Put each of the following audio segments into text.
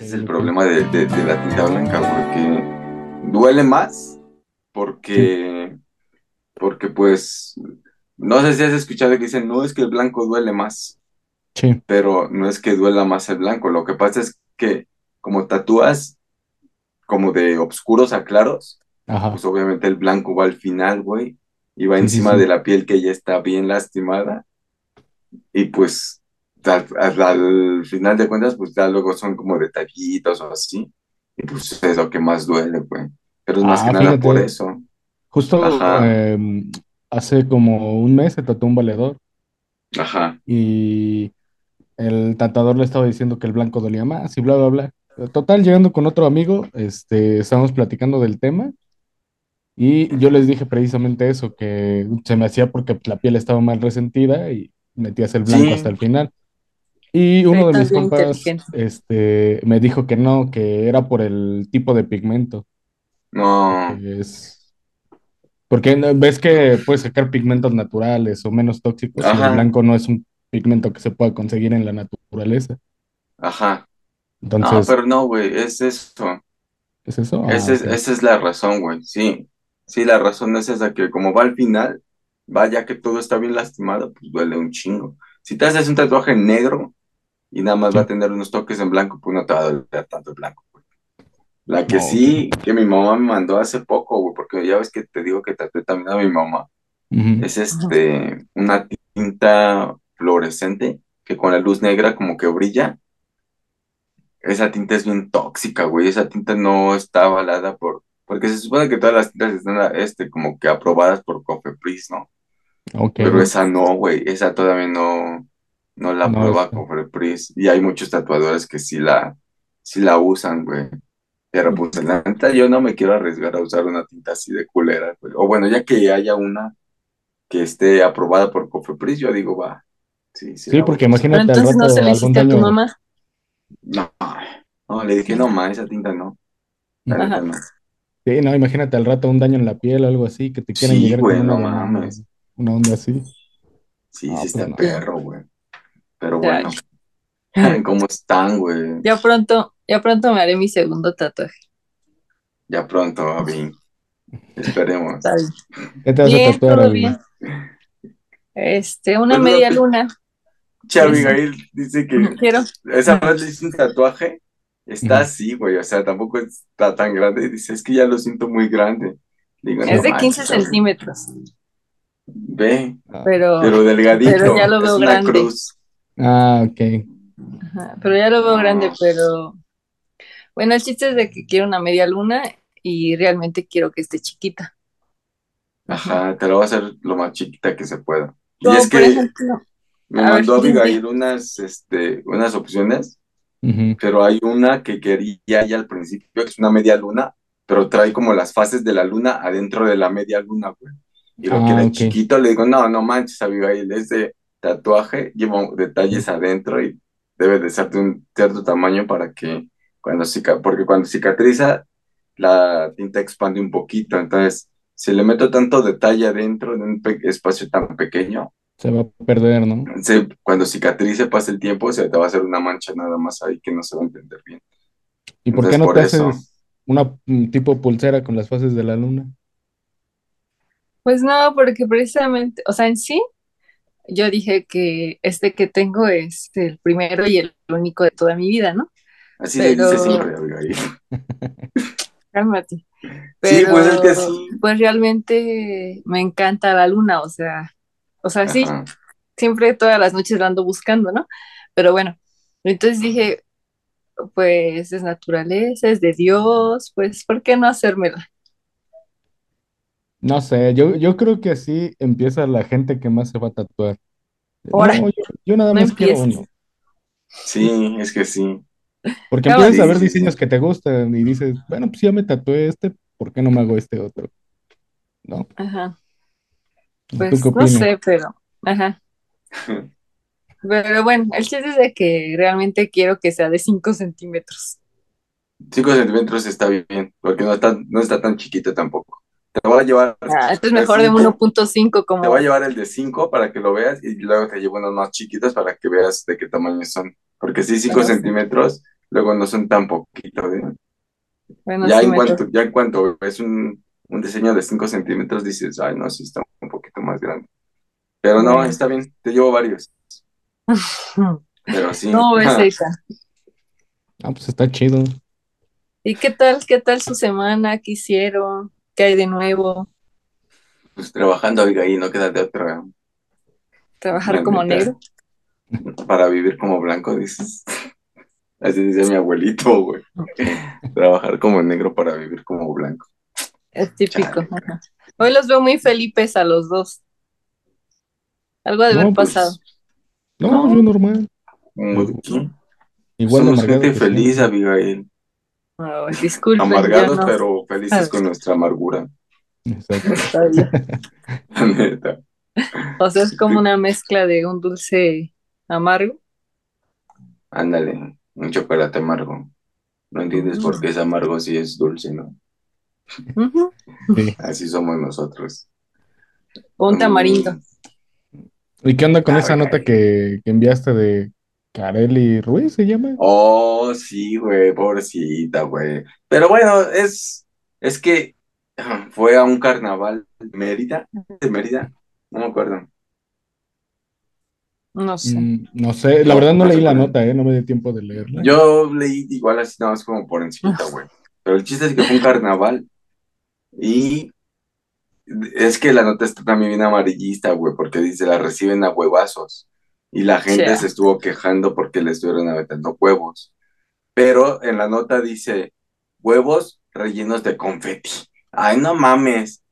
Ese es el problema de, de- de la tinta blanca, porque duele más, porque, porque pues, no sé si has escuchado que dicen, no es que el blanco duele más, Sí, pero no es que duela más el blanco, lo que pasa es que como tatúas como de oscuros a claros, ajá. pues obviamente el blanco va al final, güey, y va Sí, sí, encima sí. de la piel que ya está bien lastimada, y pues al, al- al final de cuentas, pues ya luego son como detallitos o así, y pues es lo que más duele, güey, pero es más que Ah, nada por eso, justo em, hace como un mes se tatuó un valedor. Ajá, y el tatuador le estaba diciendo que el blanco dolía más y bla, bla, bla. Total, llegando con otro amigo, este, estábamos platicando del tema y yo les dije precisamente eso, que se me hacía porque la piel estaba mal resentida y metías el blanco hasta el final. Y uno de mis compas, este, me dijo que no, que era por el tipo de pigmento, no, es, porque no- ves que puedes sacar pigmentos naturales o menos tóxicos y el blanco no es un pigmento que se pueda conseguir en la naturaleza. ajá, no, Entonces, pero no, güey, es eso. ¿es eso? Ah, Ese esa es la razón, güey. Sí, sí, la razón es esa, que como va al final, va ya que todo está bien lastimado, pues duele un chingo. Si te haces un tatuaje negro y nada más va a tener unos toques en blanco, pues no te va a doler tanto el blanco, güey. La que No, sí, que mi mamá me mandó hace poco, güey, porque ya ves que te digo que tatué también a mi mamá, es este, una tinta fluorescente que con la luz negra como que brilla. Esa tinta es bien tóxica, güey. Esa tinta no está avalada por... Porque se supone que todas las tintas están, este, como que aprobadas por Cofepris, ¿no? Ok. Pero esa no, güey. Esa todavía no, no la No, está. Cofepris. Y hay muchos tatuadores que sí la, sí la usan, güey. Pero pues en la neta yo no me quiero arriesgar a usar una tinta así de culera, güey. O bueno, ya que haya una que esté aprobada por Cofepris, yo digo, va, sí, sí Sí, porque. Pero imagínate al entonces no se le hiciste a tu daño. mamá. No, no, le dije, no, ma, esa tinta no. La Ajá. no. Sí, no, imagínate al rato un daño en la piel o algo así, que te quieran Sí, llegar con güey, una no mames. una onda así. Sí, Ah, sí pues está no. perro, güey. Pero Ya, bueno, ¿cómo están, güey? ya pronto, ya pronto me haré mi segundo tatuaje. Ya pronto, Abby. Esperemos. ¿Qué te vas a Bien, tatuar, todo bien. Este, una Pues media luna. Abigail dice que Quiero. esa vez le hice un tatuaje. Está así, güey. O sea, tampoco está tan grande. Dice, es que ya lo siento muy grande. Digo. Es no de 15 manches, Abby. centímetros, Ve, pero, pero pero delgadito. ya lo Es veo una grande. cruz. Ah, ok. Ajá, pero ya lo veo grande, pero bueno, el chiste es de que quiero una media luna y realmente quiero que esté chiquita. Ajá. Te lo voy a hacer lo más chiquita que se pueda. Y es por que ejemplo, me a mandó. Abigail unas, este, unas opciones. Pero hay una que quería ya al principio, que es una media luna, pero trae como las fases de la luna adentro de la media luna, güey. Y lo Ah, quiere ok. chiquito, le digo, no, no manches, Abigail, ese tatuaje lleva detalles adentro y debe de ser de un cierto tamaño para que cuando cica, porque cuando cicatriza, la tinta expande un poquito, entonces, si le meto tanto detalle adentro en un espacio tan pequeño, Se va a perder, ¿no? se- cuando cicatrice, pasa el tiempo, se te va a hacer una mancha nada más ahí que no se va a entender bien. ¿Y por qué no por te eso. haces una mm, tipo pulsera con las fases de la luna? Pues no, porque precisamente, o sea, en sí, yo dije que este que tengo es el primero y el único de toda mi vida, ¿no? Así le dice Pero, siempre, Abigail. cálmate. Sí, pues es que pues realmente me encanta la luna, o sea, o sea, sí, siempre todas las noches la ando buscando, ¿no? Pero bueno, entonces dije, pues es naturaleza, es de Dios, pues, ¿por qué no hacérmela? No sé, yo, yo creo que así empieza la gente que más se va a tatuar. Ahora, No, yo, yo nada no más quiero empieces. uno. Sí, es que sí. Porque empiezas a Sí, ver sí, diseños sí. que te gustan y dices, bueno, pues ya me tatué este, ¿por qué no me hago este otro? ¿No? Ajá, ¿Tú qué pues no opinas? sé, pero, ajá. Pero bueno, el chiste es de que realmente quiero que sea de 5 centímetros. Cinco centímetros está bien, porque no está, no está tan chiquito tampoco. Te voy a llevar Ah, esto es mejor de 5, 1.5 te voy a como, llevar el de 5 para que lo veas y luego te llevo unos más chiquitos para que veas de qué tamaño son. Porque sí, 5 no sé. centímetros luego no son tan poquitos, ¿eh? Bueno, Ya sí en cuanto, ya en cuanto ves un, un diseño de 5 centímetros, dices, ay, no, sí está un poquito más grande. Pero no, está bien, te llevo varios. Pero sí, ¿Cómo ves, Eitan? Ah, pues está chido. ¿Y qué tal, qué tal su semana? ¿Qué hicieron? ¿Qué hay de nuevo? pues trabajando, ahí no queda de otra. ¿Trabajar como negro? Para vivir como blanco, dices. Así dice mi abuelito, güey. Trabajar como negro para vivir como blanco. Es típico. Chale. Hoy los veo muy felices a los dos. Algo de No, haber pues, pasado. No, No. yo normal. Muy- Igual de Somos gente feliz, Abigail. Disculpen, Amargados, no. pero felices con nuestra amargura. Exacto. La neta. O sea, es como una mezcla de un dulce amargo. Ándale, un chocolate amargo. No entiendes Mm. por qué es amargo si es dulce, ¿no? Sí. Así somos nosotros. Un tamarindo. Mm, ¿Y qué onda con Ah, esa nota que, que enviaste de Carely Ruiz, se llama? Oh, sí, güey, pobrecita, güey. Pero bueno, es, es que ah, fue a un carnaval de Mérida, de Mérida, no me acuerdo. No sé. Mm, no sé, la verdad no leí la nota, ¿eh? No me dio tiempo de leerla. Yo leí igual así nada más como por encimita, güey. Pero el chiste es que fue un carnaval y es que la nota está también bien amarillista, güey, porque dice la reciben a huevazos y la gente se estuvo quejando porque le estuvieron aventando huevos. Pero en la nota dice huevos rellenos de confeti. Ay, no mames.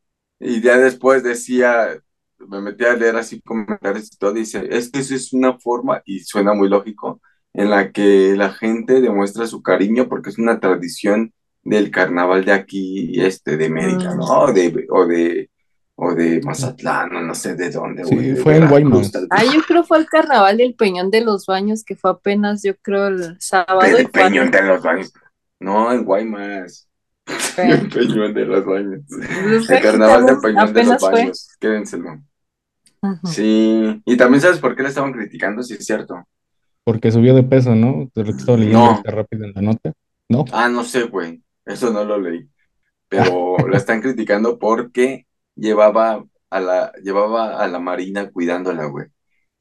Y ya después decía, me metí a leer así comentarios y todo, dice, es que eso es una forma, y suena muy lógico, en la que la gente demuestra su cariño porque es una tradición del carnaval de aquí, este, de Mérida, Mm. ¿no? O de, o de, o de Mazatlán, o no sé de dónde, Sí, fue en Guaymas. Ah, yo creo fue el carnaval del Peñón de los Baños, que fue apenas, yo creo, el sábado fue Peñón de los Baños. No, en Guaymas. El Peñón de los Baños. Pues El carnaval del Peñón de los apenas fue. Baños. Quédenselo. Sí. Y también sabes por qué le estaban criticando, sí es cierto. Porque subió de peso, ¿no? Te lo estaba leyendo No. rápido en la nota. ¿No? Ah, no sé, güey. Eso no lo leí. Pero la están criticando porque llevaba a la, llevaba a la Marina cuidándola, güey.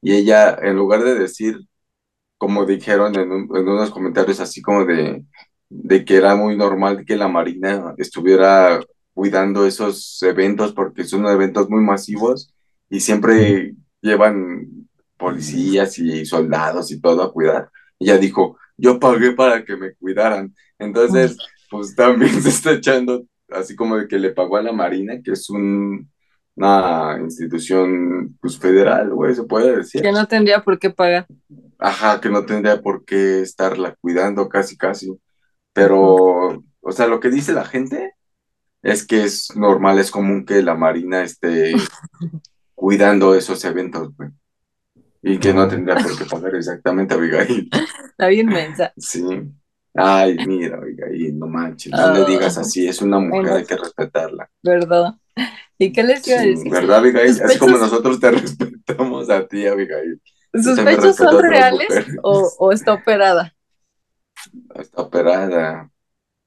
Y ella, en lugar de decir, como dijeron en, un- en unos comentarios así como de, de que era muy normal que la Marina estuviera cuidando esos eventos porque son eventos muy masivos y siempre llevan policías y soldados y todo a cuidar. Ella dijo, yo pagué para que me cuidaran. Entonces, pues también se está echando así como de que le pagó a la Marina, que es un, una institución pues federal, güey, se puede decir. Que no tendría por qué pagar. Ajá, que no tendría por qué estarla cuidando casi, casi. Pero, o sea, lo que dice la gente es que es normal, es común que la Marina esté cuidando esos eventos, güey. Y que no tendría por qué pagar exactamente, Abigail. Está bien mensa. Sí. Ay, mira, Abigail, no manches, no le Ah. digas así, es una mujer, Bueno. hay que respetarla. ¿Verdad? ¿Y qué les iba a Sí, decir? ¿verdad, Abigail? Sospechos- como nosotros te respetamos a ti, Abigail. ¿Sus pechos son reales o, o está operada? Está operada.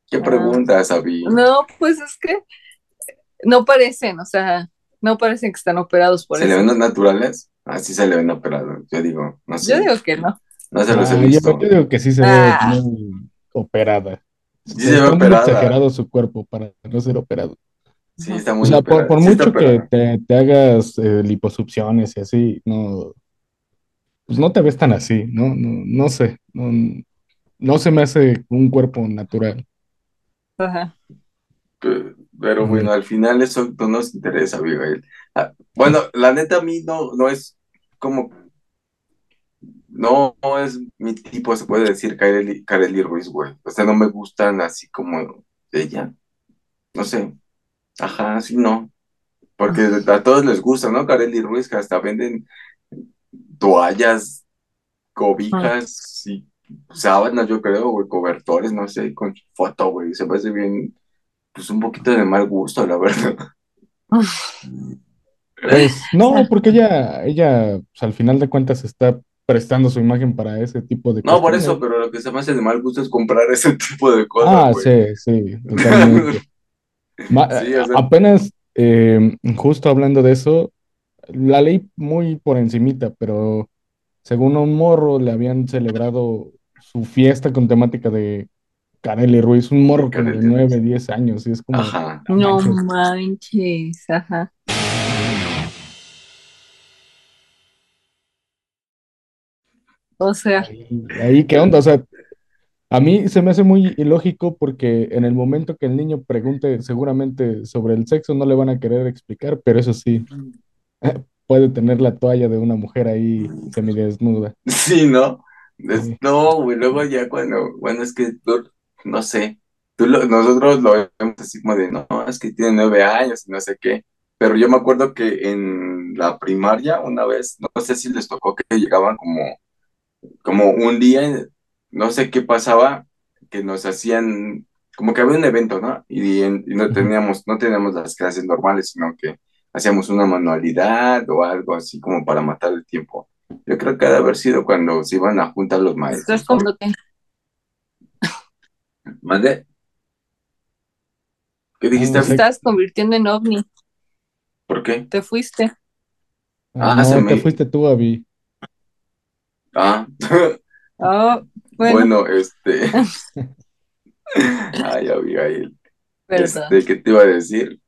¿Qué Ah. preguntas, Abby? No, pues es que no parecen, o sea, no parecen que están operados por ¿Se le eso. ven los naturales? Así se le ven operados. Yo digo, no sé. Yo digo que no. no se los he Ah, yo, visto. yo digo que sí se ve Ah. muy operada. Sí se ve Está muy exagerado su cuerpo para no ser operado. Sí, está O muy sea, por, operada. por Sí está mucho que te, te hagas eh, liposucciones y así, no, pues no te ves tan así, ¿no? No, no sé, no, no se me hace un cuerpo natural. Ajá. Pe- Pero bueno, al final eso no nos interesa, Abigail. Ah, bueno, la neta a mí no, no es como, no, es mi tipo, se puede decir, Kareli, Kareli Ruiz, güey. O sea, no me gustan así como ella. No sé. Ajá, sí, no. Porque a todos les gusta, ¿no? Kareli Ruiz, que hasta venden toallas, cobijas y sábanas, yo creo, güey, cobertores, no sé, con su foto, güey. Se hace bien, pues un poquito de mal gusto, la verdad. Pues no, porque ella, ella, pues, al final de cuentas está prestando su imagen para ese tipo de No, por eso, pero lo que se me hace de mal gusto es comprar ese tipo de cosas, Ah, sí, sí, totalmente. Ma- Sí, o sea, apenas, eh, justo hablando de eso, la leí muy por encimita, pero según un morro le habían celebrado su fiesta con temática de Kareli Ruiz, un morro como de Kareli 9, Ruiz. 10 años, y es como, Ajá. no manches, ajá. O sea, Ahí, ahí, ¿qué onda? O sea, a mí se me hace muy ilógico porque en el momento que el niño pregunte seguramente sobre el sexo no le van a querer explicar, pero eso sí, puede tener la toalla de una mujer ahí semidesnuda. Sí, ¿no? Es- Sí. no, güey, luego ya cuando, bueno, es que tú, no sé, tú lo- nosotros lo vemos así como de, no, es que tiene nueve años y no sé qué, pero yo me acuerdo que en la primaria una vez, no sé si les tocó que llegaban como, como un día, no sé qué pasaba, que nos hacían, como que había un evento, ¿no? Y, en- y no teníamos, no teníamos las clases normales, sino que hacíamos una manualidad o algo así como para matar el tiempo. Yo creo que ha de haber sido cuando se iban a juntar los maestros. como que ¿Mande? ¿Qué Ah, dijiste? te no sé. estás convirtiendo en ovni, ¿Por qué? te fuiste. Ah, Ah, se no, te me... fuiste tú, Abby. Ah, Oh, bueno, bueno, este... Ay, Abigail. perdón. Este, ¿qué te iba a decir?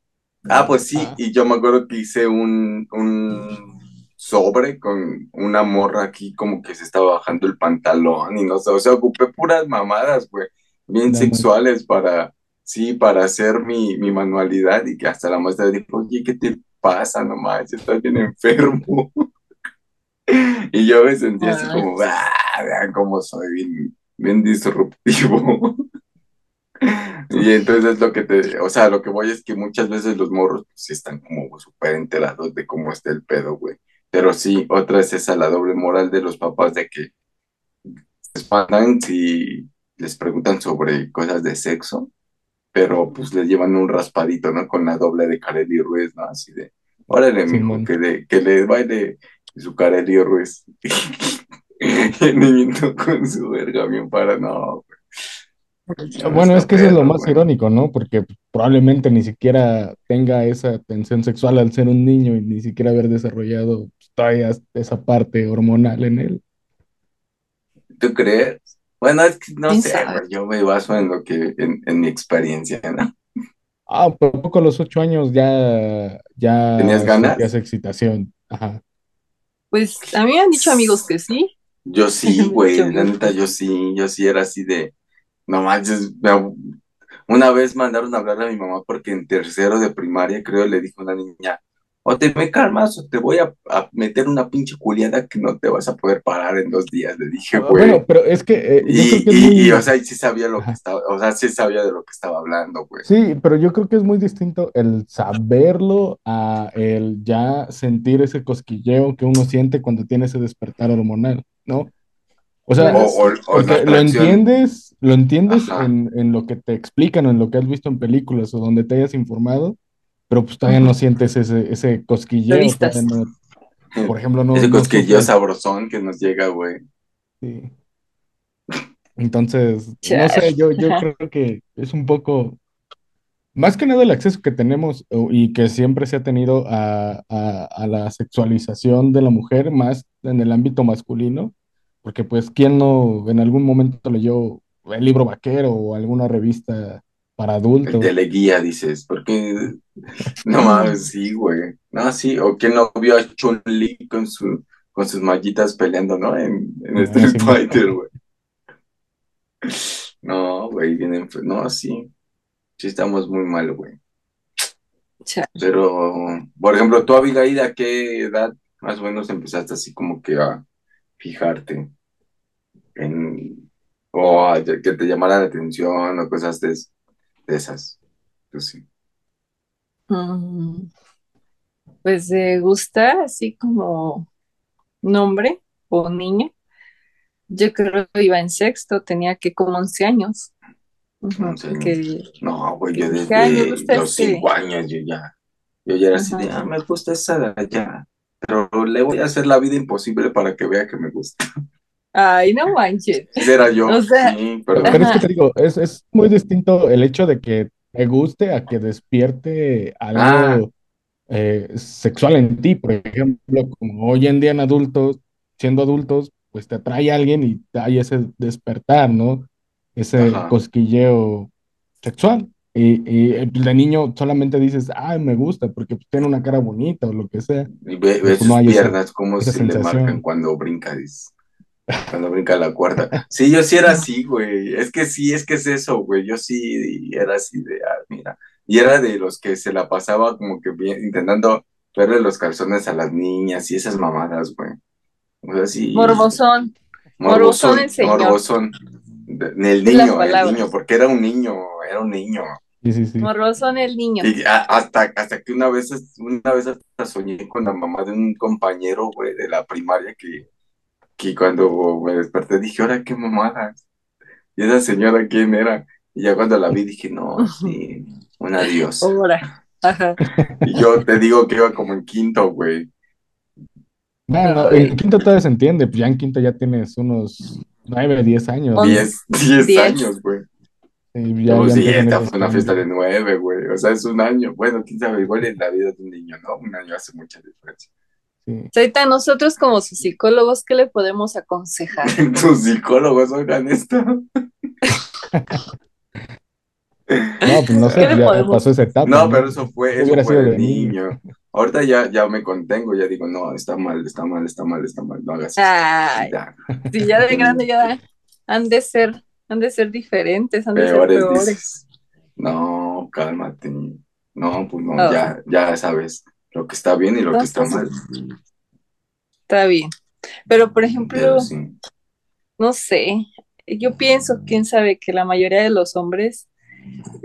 Ah, pues sí, Ah, y yo me acuerdo que hice un, un sobre con una morra aquí como que se estaba bajando el pantalón y no sé, o sea, ocupé puras mamadas, güey, bien no sexuales para, sí, para hacer mi, mi manualidad y que hasta la maestra dijo, oye, ¿qué te pasa? No manches, estás bien enfermo. Y yo me sentí así como, ah, vean cómo soy bien, bien disruptivo. Y entonces lo que te, o sea, lo que voy es que muchas veces los morros pues, están como súper enterados de cómo está el pedo, güey. Pero sí, otra es esa la doble moral de los papás de que se espantan si les preguntan sobre cosas de sexo, pero pues les llevan un raspadito, ¿no? Con la doble de Kareli Ruiz, ¿no? Así de, órale, mijo, que le, que le baile su Kareli Ruiz. Y el niñito con su verga bien para, no, no Bueno, es que eso es lo más güey. irónico, ¿no? Porque probablemente ni siquiera tenga esa tensión sexual al ser un niño y ni siquiera haber desarrollado todavía esa parte hormonal en él. ¿Tú crees? Bueno, es que no sé, güey, yo me baso en lo que, en, en mi experiencia, ¿no? Ah, por poco a los ocho años ya, ¿Tenías ya ganas? sentías excitación. Ajá. Pues a mí me han dicho amigos que sí. Yo sí, güey, la neta, yo sí. yo sí era así de, no manches, una vez mandaron a hablar a mi mamá porque en tercero de primaria, creo, le dijo una niña, o te me calmas o te voy a, a meter una pinche culiada que no te vas a poder parar en dos días, le dije, Ah, güey. Bueno, pero es que eh, Y, que es y, y, o sea, sí sabía lo que estaba, o sea, sí sabía de lo que estaba hablando, güey. Sí, pero yo creo que es muy distinto el saberlo a el ya sentir ese cosquilleo que uno siente cuando tiene ese despertar hormonal, ¿no? O sea, O, o, o lo entiendes, lo entiendes en, en lo que te explican o en lo que has visto en películas o donde te hayas informado, pero pues todavía no sientes ese, ese cosquilleo, no, por ejemplo, no, Ese no cosquilleo sufres. sabrosón que nos llega, güey. Sí. Entonces, no sé, yo, yo creo que es un poco, más que nada el acceso que tenemos y que siempre se ha tenido a, a- a la sexualización de la mujer, más en el ámbito masculino, porque pues, ¿quién no en algún momento leyó el libro vaquero o alguna revista para El adultos? teleguía, dices, porque no mames, sí, güey. No, sí, o quién no vio a Chun-Li con su, con sus mallitas peleando, ¿no? En, en Street Fighter, güey. No, güey, vienen, no, sí, sí estamos muy mal, güey. Pero, por ejemplo, tú, Abigail, ¿a qué edad más o menos empezaste así como que a fijarte en, o a que te llamara la atención o cosas de, de esas? Pues sí. Mm, Pues de gustar así como nombre o niña. Yo creo que iba en sexto, tenía que como 11 años. Ujú, 11 años. Que, No, güey, yo desde gusta los este. cinco años yo ya, yo ya era así de, ah, me gusta esa de allá, pero le voy a hacer la vida imposible para que vea que me gusta. Ay, no manches. Ese era yo, O sea, sí, Pero, pero es que te digo, es, es muy distinto el hecho de que te guste a que despierte algo Ah. eh, sexual en ti. Por ejemplo, como hoy en día en adultos, siendo adultos, pues te atrae a alguien y hay ese despertar, ¿no? Ese Ajá. cosquilleo sexual. Y, y de niño solamente dices, ay, me gusta porque tiene una cara bonita o lo que sea. Y ve, ve Pues sus no esa- piernas, como esa se le sensación. marcan cuando brinca, dice. Cuando brinca la cuerda. Sí, yo sí era así, güey. Es que sí, es que es eso, güey. Yo sí era así de, ah, mira. Y era de los que se la pasaba como que bien, intentando verle los calzones a las niñas y esas mamadas, güey. O sea, sí. Morbosón. Morbosón. Morbosón. De- El niño, el niño, porque era un niño, era un niño. Sí, sí, sí. Morbosón el niño. Y a- hasta, hasta que una vez, una vez hasta soñé con la mamá de un compañero, güey, de la primaria que, que cuando me desperté dije, ahora qué mamadas. ¿Y esa señora quién era? Y ya cuando la vi dije, no, sí, un adiós. Ahora. Ajá. Y yo te digo que iba como en quinto, güey. Bueno, en quinto todavía se entiende, pues ya en quinto ya tienes unos nueve, diez años. Once. Diez, diez Diez. años, güey. Y ya- ya sí, empiezan esta fue una fiesta de nueve, güey. O sea, es un año. Bueno, quién sabe, igual en la vida de un niño, ¿no? Un año hace mucha diferencia. Sí. Ahorita nosotros como sus psicólogos, ¿qué le podemos aconsejar? Tus psicólogos oigan esto. No, pues no sé, ¿Qué le ya podemos- pasó esa etapa, No, pero eso fue, eso fue sido de de niño. Ahorita ya, ya me contengo, ya digo, no, está mal, está mal, está mal, está mal, no hagas eso. Ay, Ya, si ya de grande ya han de ser, han de ser diferentes, han de ser peores peores. dices. No, cálmate. No, pues no, Oh. ya, ya sabes lo que está bien y lo que está mal. Está bien. Pero por ejemplo, Pero sí. no sé, yo pienso, quién sabe, que la mayoría de los hombres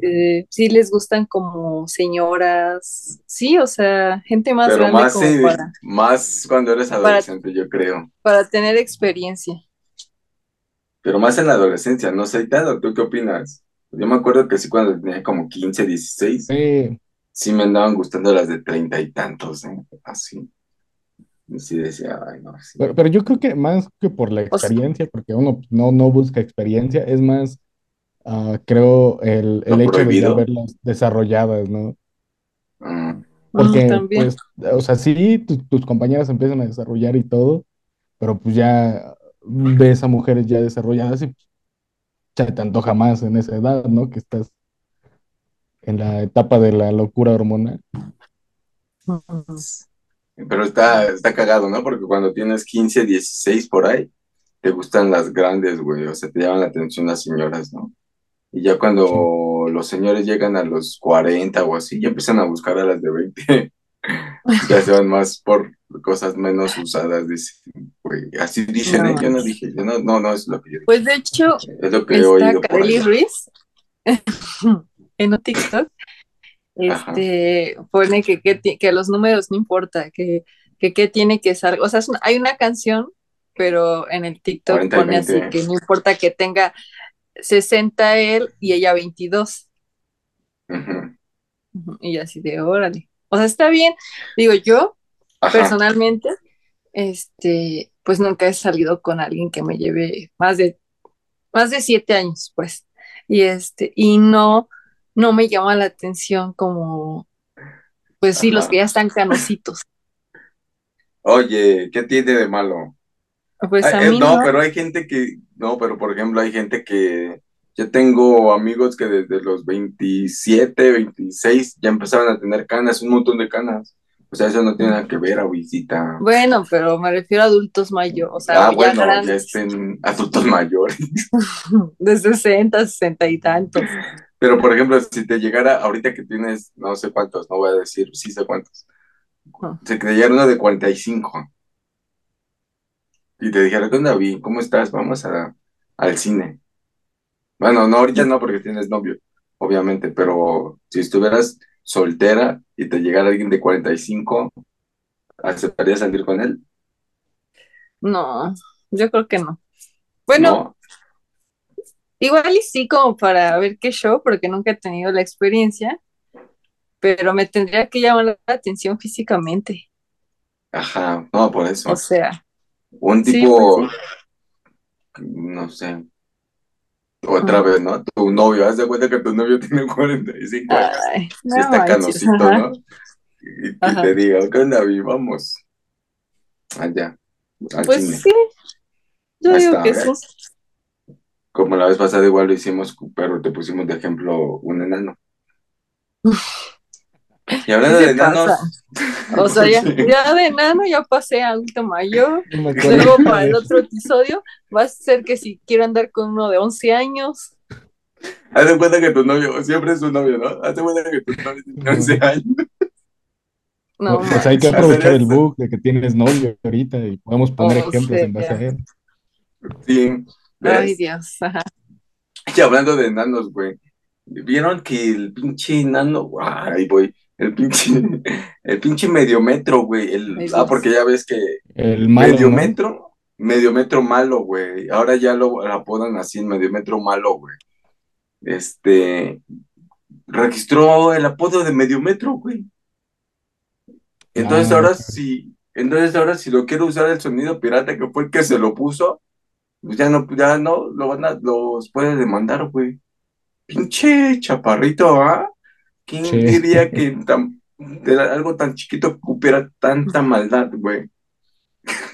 eh, sí les gustan como señoras, sí, o sea, gente más Pero grande más, como sí, para, más cuando eres adolescente, yo creo. para tener experiencia. Pero más en la adolescencia, no sé, Tado, ¿tú qué opinas? Yo me acuerdo que sí, cuando tenía como 15, 16, Sí, sí me andaban gustando las de treinta y tantos, ¿eh? Así. Sí decía, ay, no, sí. pero, pero yo creo que más que por la O sea- experiencia, porque uno no, no busca experiencia, es más, ah, creo, el, el hecho de ya verlas desarrolladas, ¿no? Mm, Porque, también. pues, o sea, sí, tu- tus compañeras empiezan a desarrollar y todo, pero pues ya ves a mujeres ya desarrolladas y pues, ya te antoja más en esa edad, ¿no? Que estás en la etapa de la locura hormonal. Pero está, está cagado, ¿no? Porque cuando tienes 15, 16 por ahí, te gustan las grandes, güey. O sea, te llaman la atención las señoras, ¿no? Y ya cuando los señores llegan a los 40 o así, ya empiezan a buscar a las de 20. Ya se van más por cosas menos usadas, dicen, güey. Así dicen, ¿eh? No. Yo no dije, yo no, no, no es lo que yo dije. Pues de hecho, Es lo que he está oído ahí. Ruiz en un TikTok. Este pone que, que, los números no importa, que, que, que tiene que ser. O sea, una- hay una canción, pero en el TikTok 40 y pone así 20. que no importa que tenga 60 él y ella 22. Ujú. Ujú, Y así de órale. O sea, está bien. Digo, yo Ajá. personalmente, este, pues nunca he salido con alguien que me lleve más de, más de siete años, pues. Y este, y no, no me llama la atención como, pues sí, los que ya están canositos. Oye, ¿qué tiene de malo? Pues a eh, mí no, no. pero hay gente que, no, pero por ejemplo hay gente que, yo tengo amigos que desde los 27, 26 ya empezaron a tener canas, un montón de canas. O sea, eso no tiene nada que ver, abuelita. Bueno, pero me refiero a adultos mayores, o sea, Ah, ya bueno, ya estén adultos mayores. de 60, 60 y tantos. Pero por ejemplo, si te llegara, ahorita que tienes, no sé cuántos, no voy a decir, sí sé cuántos. Ajá. Si te llegara uno de 45 y te dijera, ¿qué onda, Vi? ¿Cómo estás? Vamos a, al cine. Bueno, no, ahorita no porque tienes novio, obviamente, pero si estuvieras soltera y te llegara alguien de 45, ¿aceptarías salir con él? No, yo creo que no. Bueno, No. Igual y sí, como para ver qué show, porque nunca he tenido la experiencia, pero me tendría que llamar la atención físicamente. Ajá, no, por O eso. sea, Un sí, pues tipo, sí. no sé, otra vez, ¿no? Tu novio, haz de cuenta que tu novio tiene 45 años, Ay, no está manches, canosito, ajá, ¿no? Y que te diga, ¿qué onda, Vi? Vamos allá, al Pues cine. sí, yo digo está, que sí. Como la vez pasada igual lo hicimos, pero te pusimos de ejemplo un enano. Y ¿Qué hablando de enanos, O sea, ya, de enano ya pasé a adulto mayor. No Luego para el otro episodio va a ser que si quiero andar con uno de 11 años. haz de cuenta que tu novio, siempre es tu novio, ¿no? Haz de cuenta que tu novio tiene 11 No. años. No Pues hay que aprovechar el bug de que tienes novio ahorita y podemos poner O ejemplos en base a él. Sí, ay. Dios, ajá. Y hablando de enanos, güey, ¿vieron que el pinche enano, ay, voy, el pinche, el pinche mediometro, güey, el, Ay ah, porque ya ves que El malo, ¿no? mediometro, mediometro malo, güey, ahora ya lo apodan así, mediometro malo, güey, este, registró el apodo de mediometro, güey, entonces Ah, ahora sí, entonces ahora si lo quiero usar el sonido pirata que fue el que se lo puso, pues ya no, ya no, lo van a, los puede demandar, güey. Pinche chaparrito, ¿ah? ¿Quién sí. diría que tan- de algo tan chiquito cupiera tanta maldad, güey?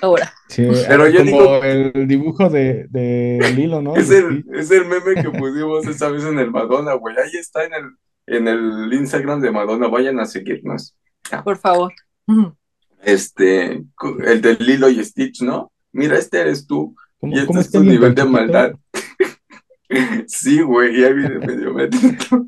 Ahora, Sí, Pero yo como digo, el dibujo de, de Lilo, ¿no? es el, es el meme que pusimos esa vez en el Madonna, güey. Ahí está en el, en el Instagram de Madonna, vayan a seguirnos. Ah, por favor. Este, el de Lilo y Stitch, ¿no? Mira, este eres tú, y ¿Cómo, este cómo es tu nivel de maldad. Sí, güey, y ahí viene el mediometro.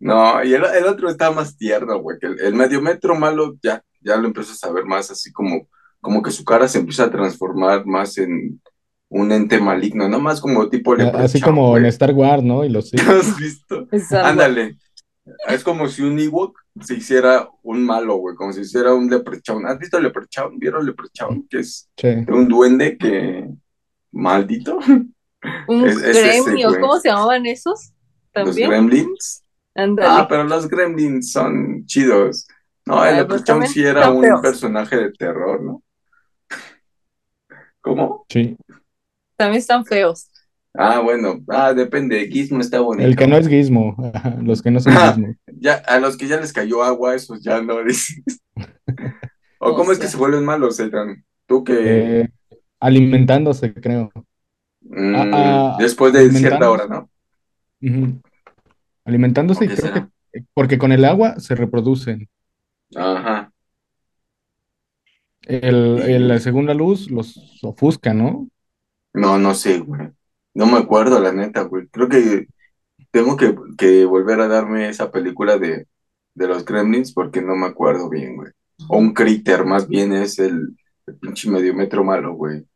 No, y el, el otro está más tierno, güey, que el, el mediometro malo ya, ya lo empiezas a ver más así como, como que su cara se empieza a transformar más en un ente maligno, no más como tipo A- Así como en. Star Wars, ¿no? Y los ¿Lo Sith. has visto? Es algo. Ándale, es como si un Ewok se hiciera un malo, güey, como si hiciera un leprechaun. ¿Has visto leprechaun? ¿Vieron leprechaun? Que es Sí. un duende que maldito. Un Es, es ese, gremio. ¿cómo se llamaban esos? Los También. gremlins. Ah, pero los gremlins son chidos. No, el Ay, pues Leprechaun sí era un feos. personaje de terror, ¿no? ¿Cómo? Sí. También están feos. Ah, bueno, ah, depende. Gizmo está El que bonito. no es Gizmo. Los que no son Ah, Gizmo. ya, a los que ya les cayó agua, esos ya no dices. ¿O O cómo es que se vuelven malos, Ethan? Tú que Eh, alimentándose, creo. mm, A- a- después de cierta hora. ¿no? ujú, ¿O Alimentándose y creo que porque con el agua se reproducen. Ajá. El, el- según la luz, los ofusca, ¿no? no, no sé, güey. No me acuerdo, la neta, güey. Creo que tengo que, que volver a darme esa película de, de los Gremlins porque no me acuerdo bien, güey. O un Critter, más bien es el, el pinche mediometro malo, güey.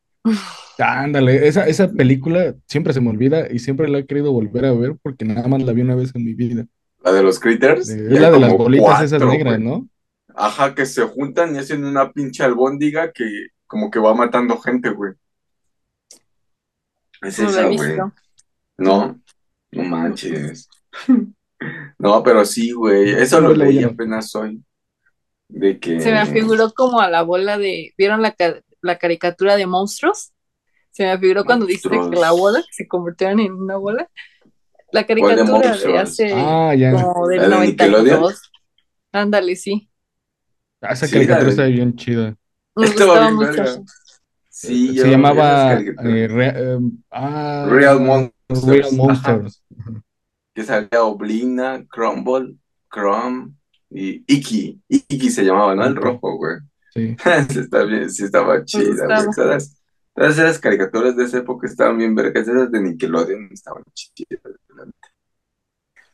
Ándale, esa, esa película siempre se me olvida y siempre la he querido volver a ver porque nada más la vi una vez en mi vida. La de los Critters, Eh, y Es la de las bolitas esas cuatro, negras, güey. ¿no? Ajá, que se juntan y hacen una pinche albóndiga que como que va matando gente, güey. Es no esa, güey. No, no manches. No, pero sí, güey. Eso lo leí apenas hoy. De Se me afiguró como a la bola de. ¿Vieron la, la caricatura de monstruos? Se me afiguró cuando dice que la Monstruos. bola que se convirtieron en una bola. La ¿Cuál de caricatura de monstruos? hace Ah, ya. como ¿La del de Nickelodeon? 92. Ándale, sí. Ah, Esa Sí, caricatura está bien chida. Me Estaba gustaba bien mucho. Sí, Se yo, esas llamaba eh, caricaturas. Rea- eh, ah, Real Real Monsters. Monsters. Que salía Oblina, Crumble, Crumb y Iki. Iki se llamaba, ¿no? El rojo, güey. Sí. Sí, está bien, sí estaba chida, güey. Todas, todas esas caricaturas de esa época estaban bien vergas. Esas de Nickelodeon estaban chidas.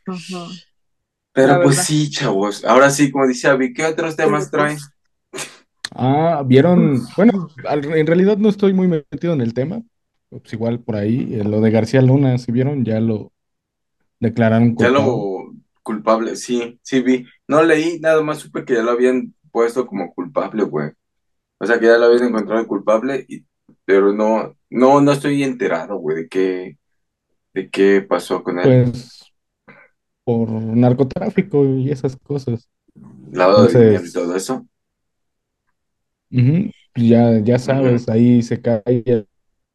Ujú, Pero La pues verdad. sí, chavos. Ahora sí, como dice Abby, ¿qué otros temas Pero traen? Ah, vieron, bueno, al- en realidad no estoy muy metido en el tema. Pues igual por ahí, eh, lo de García Luna, si vieron, ya lo declararon Ya culpable. lo culpable, sí, sí vi. No leí, nada más supe que ya lo habían puesto como culpable, güey. O sea, que ya lo habían encontrado culpable, y, pero no, no, no estoy enterado, güey, de qué, de qué pasó con él. Pues por narcotráfico y esas cosas. Lavado de dinero y todo eso. Ujú, Ya, ya sabes, ahí se cae el,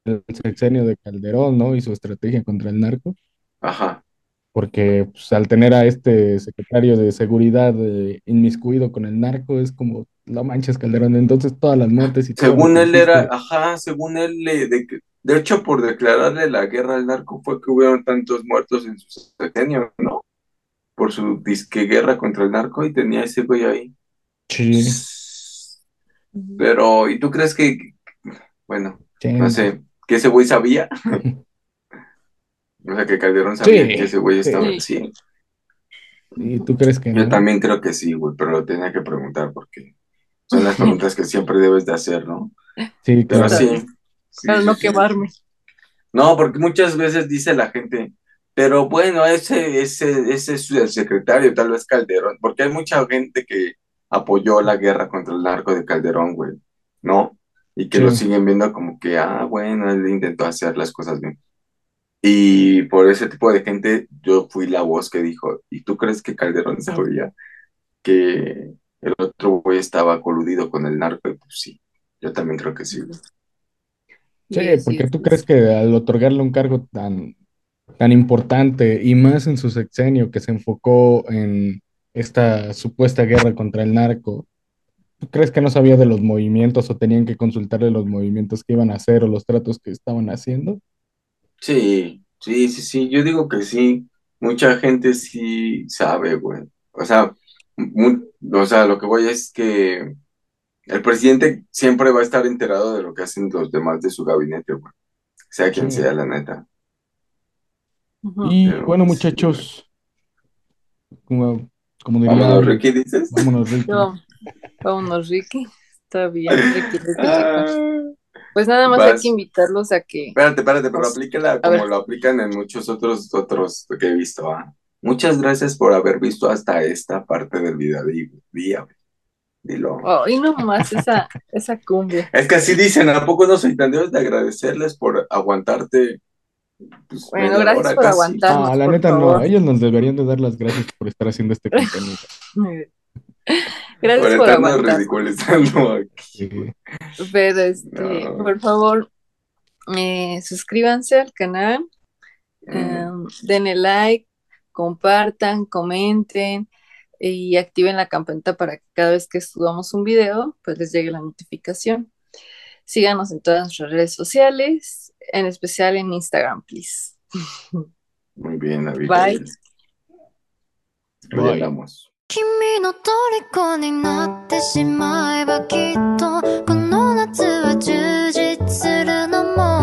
el sexenio de Calderón, ¿no? Y su estrategia contra el narco, Ajá. Porque pues, al tener a este secretario de seguridad eh, inmiscuido con el narco, es como, no manches, Calderón, entonces todas las muertes y Según él era, ajá, según él, le- de, de hecho, por declararle la guerra al narco fue que hubieron tantos muertos en su sexenio, ¿no? Por su disque guerra contra el narco y tenía ese güey ahí. sí. Pero, ¿y tú crees que, bueno, sí, no. sé, que ese güey sabía? O sea, que Calderón sabía que ese güey estaba, sí. Sí. sí. ¿Y tú crees que Yo no? también creo que sí, güey, pero lo tenía que preguntar porque son las preguntas que siempre debes de hacer, ¿no? Sí, Pero claro. bien, sí, sí, para no sí. quemarme. No, porque muchas veces dice la gente, pero bueno, ese, ese, ese es el secretario, tal vez Calderón, porque hay mucha gente que apoyó la guerra contra el narco de Calderón, güey, ¿no? Y que lo siguen viendo como que, ah, bueno, él intentó hacer las cosas bien. Y por ese tipo de gente, yo fui la voz que dijo, ¿y tú crees que Calderón sabía que el otro güey estaba coludido con el narco? Y pues sí, yo también creo que sí. sí, porque tú crees que al otorgarle un cargo tan, tan importante y más en su sexenio que se enfocó en esta supuesta guerra contra el narco, ¿tú crees que no sabía de los movimientos o tenían que consultarle los movimientos que iban a hacer o los tratos que estaban haciendo? Sí, sí, sí, sí, yo digo que sí, mucha gente sí sabe, güey. O sea, mu- o sea, lo que voy es que el presidente siempre va a estar enterado de lo que hacen los demás de su gabinete, güey, sea quien Sí. sea, la neta. Ujú. Y Pero bueno, pues sí, güey. muchachos, como, como diría Vámonos, Ricky, ¿dices? vámonos, Ricky. Vámonos, Ricky. Está bien, Ricky, Ricky, chicos. Ah, Pues nada más hay que invitarlos a que Espérate, espérate, pero aplícala como lo aplican en muchos otros, otros que he visto, ¿ah? Muchas gracias por haber visto hasta esta parte del video, día. Dilo. oh, y no más esa, esa cumbia. Es que así dicen, ¿a poco no soy tan de agradecerles por aguantarte pues, Bueno, gracias por casi? aguantarnos, Ah, la por neta no, ellos nos deberían de dar las gracias por estar haciendo este contenido. Por Gracias por aguantarnos. ridiculizando aquí. Pero este, No. por favor, eh, suscríbanse al canal, Mm, eh, denle like, compartan, comenten y activen la campanita para que cada vez que subamos un video, pues les llegue la notificación. Síganos en todas nuestras redes sociales, en especial en Instagram, please. Muy bien, Bye. Abigail. Ahí Bye. 君の虜になってしまえばきっとこの夏は充実するのも